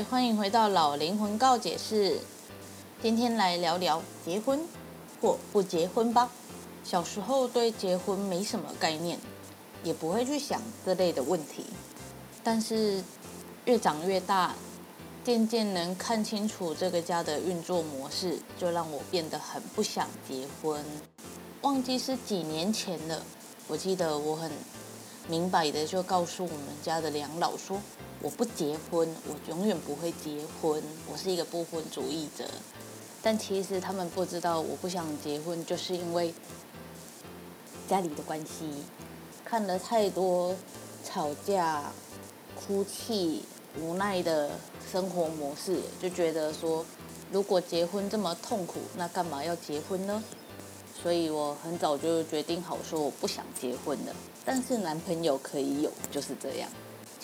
欢迎回到老灵魂告解室。今天来聊聊结婚或不结婚吧。小时候对结婚没什么概念，也不会去想这类的问题。但是越长越大，渐渐能看清楚这个家的运作模式，就让我变得很不想结婚。忘记是几年前了，我记得我很明白的就告诉我们家的两老说。我不结婚，我永远不会结婚。我是一个不婚主义者，但其实他们不知道，我不想结婚，就是因为家里的关系。看了太多吵架、哭泣、无奈的生活模式，就觉得说，如果结婚这么痛苦，那干嘛要结婚呢？所以我很早就决定好说，我不想结婚了。但是男朋友可以有，就是这样。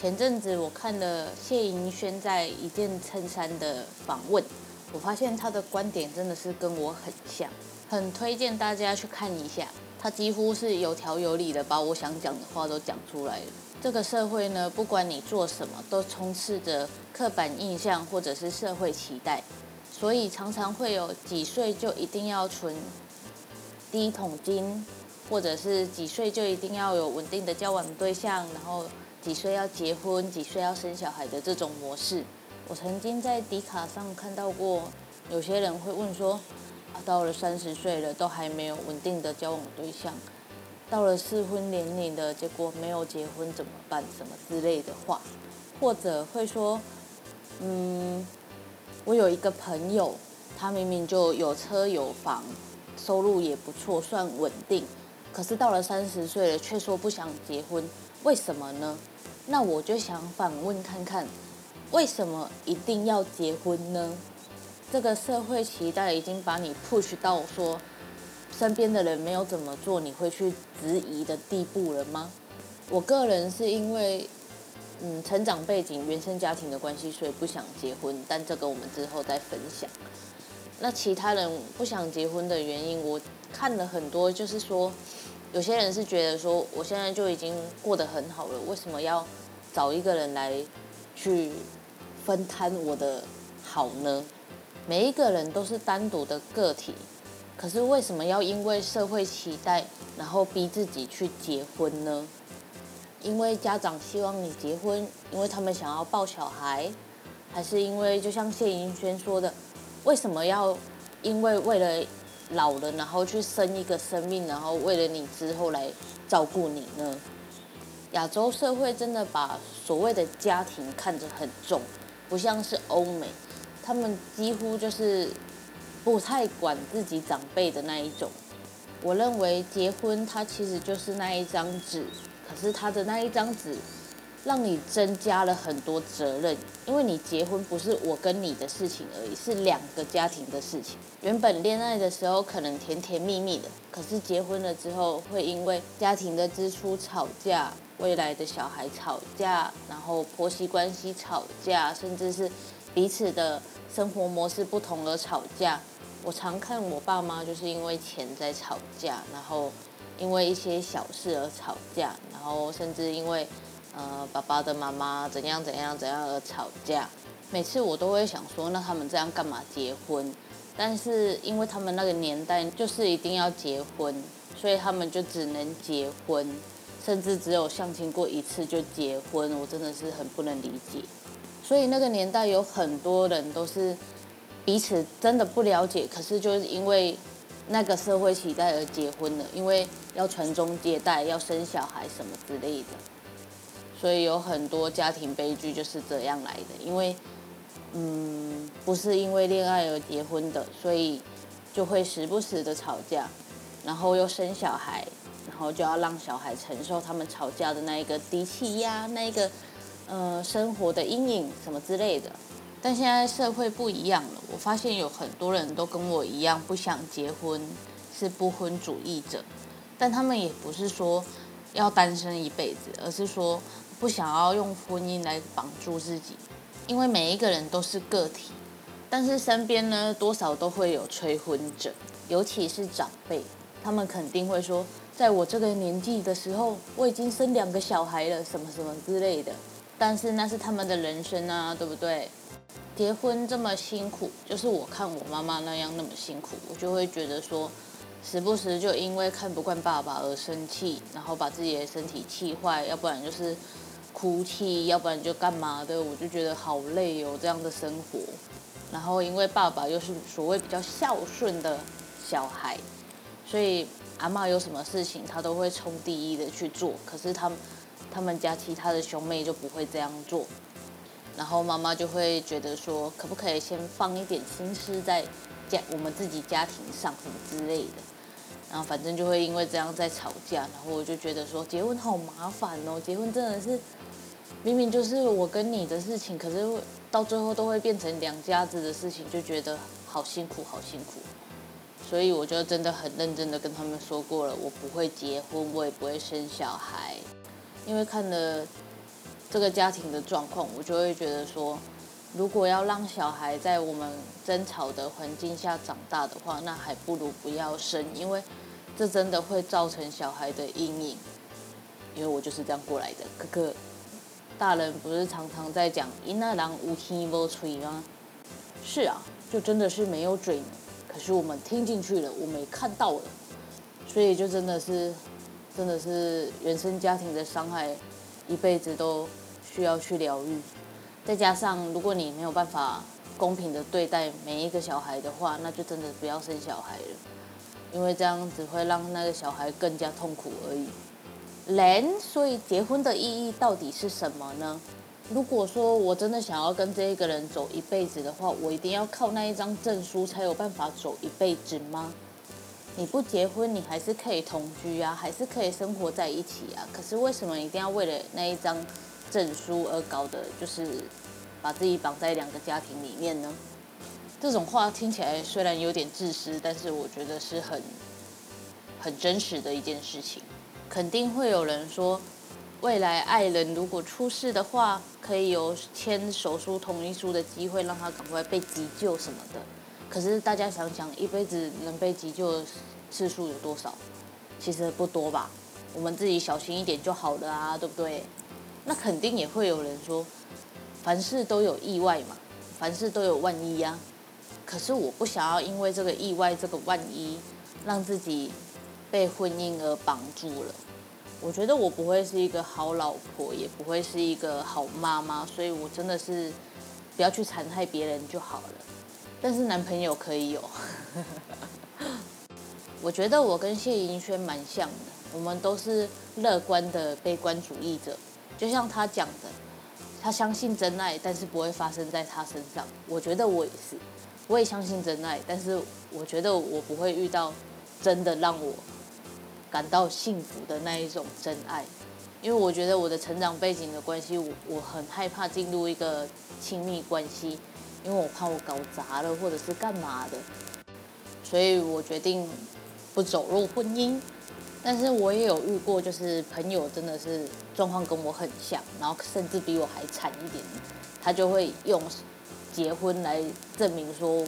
前阵子我看了谢盈萱在一件衬衫的访问，我发现她的观点真的是跟我很像，很推荐大家去看一下。她几乎是有条有理的把我想讲的话都讲出来了。这个社会呢，不管你做什么，都充斥着刻板印象或者是社会期待，所以常常会有几岁就一定要存第一桶金，或者是几岁就一定要有稳定的交往对象，然后。几岁要结婚，几岁要生小孩的这种模式，我曾经在迪卡上看到过。有些人会问说：“啊，到了三十岁了，都还没有稳定的交往对象，到了适婚年龄的结果没有结婚怎么办？什么之类的话，或者会说：嗯，我有一个朋友，他明明就有车有房，收入也不错，算稳定，可是到了三十岁了，却说不想结婚，为什么呢？”那我就想反问看看，为什么一定要结婚呢？这个社会期待已经把你 push 到说，身边的人没有怎么做，你会去质疑的地步了吗？我个人是因为，嗯，成长背景、原生家庭的关系，所以不想结婚。但这个我们之后再分享。那其他人不想结婚的原因，我看了很多，就是说。有些人是觉得说，我现在就已经过得很好了，为什么要找一个人来去分摊我的好呢？每一个人都是单独的个体，可是为什么要因为社会期待，然后逼自己去结婚呢？因为家长希望你结婚，因为他们想要抱小孩，还是因为就像谢盈萱说的，为什么要因为为了老了，然后去生一个生命，然后为了你之后来照顾你呢？亚洲社会真的把所谓的家庭看着很重，不像是欧美，他们几乎就是不太管自己长辈的那一种。我认为结婚它其实就是那一张纸，可是他的那一张纸。让你增加了很多责任，因为你结婚不是我跟你的事情而已，是两个家庭的事情。原本恋爱的时候可能甜甜蜜蜜的，可是结婚了之后会因为家庭的支出吵架，未来的小孩吵架，然后婆媳关系吵架，甚至是彼此的生活模式不同而吵架。我常看我爸妈就是因为钱在吵架，然后因为一些小事而吵架，然后甚至因为。呃，爸爸的妈妈怎样怎样怎样而吵架，每次我都会想说，那他们这样干嘛结婚？但是因为他们那个年代就是一定要结婚，所以他们就只能结婚，甚至只有相亲过一次就结婚，我真的是很不能理解。所以那个年代有很多人都是彼此真的不了解，可是就是因为那个社会期待而结婚了，因为要传宗接代，要生小孩什么之类的，所以有很多家庭悲剧就是这样来的。因为，嗯，不是因为恋爱而结婚的，所以就会时不时的吵架，然后又生小孩，然后就要让小孩承受他们吵架的那一个低气压，那一个呃生活的阴影什么之类的。但现在社会不一样了，我发现有很多人都跟我一样不想结婚，是不婚主义者。但他们也不是说要单身一辈子，而是说不想要用婚姻来绑住自己。因为每一个人都是个体，但是身边呢，多少都会有催婚者，尤其是长辈，他们肯定会说，在我这个年纪的时候，我已经生两个小孩了，什么什么之类的。但是那是他们的人生啊，对不对？结婚这么辛苦，就是我看我妈妈那样那么辛苦，我就会觉得说，时不时就因为看不惯爸爸而生气，然后把自己的身体气坏，要不然就是哭泣，要不然就干嘛的，我就觉得好累哦，这样的生活。然后因为爸爸又是所谓比较孝顺的小孩，所以阿嬷有什么事情他都会冲第一的去做，可是他们他们家其他的兄妹就不会这样做。然后妈妈就会觉得说，可不可以先放一点心思在家我们自己家庭上什么之类的。然后反正就会因为这样在吵架。然后我就觉得说，结婚好麻烦哦，结婚真的是明明就是我跟你的事情，可是到最后都会变成两家子的事情，就觉得好辛苦，好辛苦。所以我就真的很认真的跟他们说过了，我不会结婚，我也不会生小孩，因为看了。这个家庭的状况，我就会觉得说，如果要让小孩在我们争吵的环境下长大的话，那还不如不要生，因为这真的会造成小孩的阴影。因为我就是这样过来的。可可，大人不是常常在讲“因那郎无听无吹”吗？是啊，就真的是没有嘴。可是我们听进去了，我们看到了，所以就真的是，真的是原生家庭的伤害。一辈子都需要去疗愈，再加上如果你没有办法公平的对待每一个小孩的话，那就真的不要生小孩了，因为这样只会让那个小孩更加痛苦而已。人，所以结婚的意义到底是什么呢？如果说我真的想要跟这一个人走一辈子的话，我一定要靠那一张证书才有办法走一辈子吗？你不结婚，你还是可以同居啊，还是可以生活在一起啊。可是为什么一定要为了那一张证书而搞的，就是把自己绑在两个家庭里面呢？这种话听起来虽然有点自私，但是我觉得是很很真实的一件事情。肯定会有人说，未来爱人如果出事的话，可以有签手术同意书的机会，让他赶快被急救什么的。可是大家想想，一辈子能被急救的次数有多少？其实不多吧。我们自己小心一点就好了啊，对不对？那肯定也会有人说，凡事都有意外嘛，凡事都有万一呀。可是我不想要因为这个意外、这个万一，让自己被婚姻而绑住了。我觉得我不会是一个好老婆，也不会是一个好妈妈，所以我真的是不要去残害别人就好了。但是男朋友可以有，我觉得我跟谢盈萱蛮像的，我们都是乐观的悲观主义者。就像他讲的，他相信真爱，但是不会发生在他身上。我觉得我也是，我也相信真爱，但是我觉得我不会遇到真的让我感到幸福的那一种真爱，因为我觉得我的成长背景的关系，我我很害怕进入一个亲密关系。因为我怕我搞砸了，或者是干嘛的，所以我决定不走入婚姻。但是我也有遇过，就是朋友真的是状况跟我很像，然后甚至比我还惨一点，他就会用结婚来证明说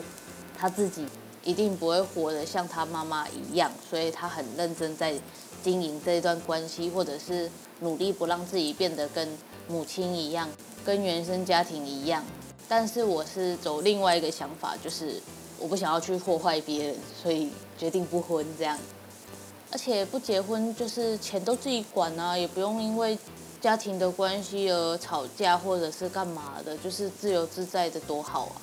他自己一定不会活得像他妈妈一样，所以他很认真在经营这段关系，或者是努力不让自己变得跟母亲一样，跟原生家庭一样。但是我是走另外一个想法，就是我不想要去破坏别人，所以决定不婚这样。而且不结婚就是钱都自己管啊，也不用因为家庭的关系而吵架或者是干嘛的，就是自由自在的多好啊。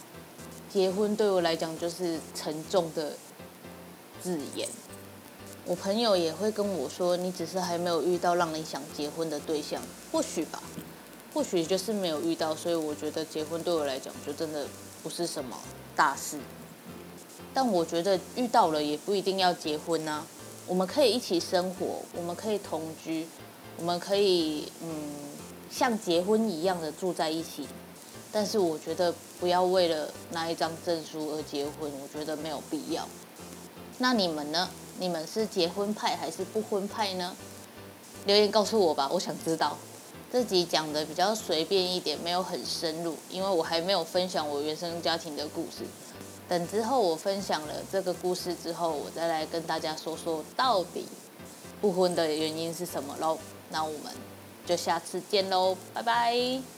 结婚对我来讲就是沉重的字眼。我朋友也会跟我说，你只是还没有遇到让你想结婚的对象，或许吧，或许就是没有遇到，所以我觉得结婚对我来讲就真的不是什么大事。但我觉得遇到了也不一定要结婚啊，我们可以一起生活，我们可以同居，我们可以嗯像结婚一样的住在一起。但是我觉得不要为了拿一张证书而结婚，我觉得没有必要。那你们呢？你们是结婚派还是不婚派呢？留言告诉我吧，我想知道。这集讲的比较随便一点，没有很深入，因为我还没有分享我原生家庭的故事。等之后我分享了这个故事之后，我再来跟大家说说到底不婚的原因是什么喽。那我们就下次见喽，拜拜。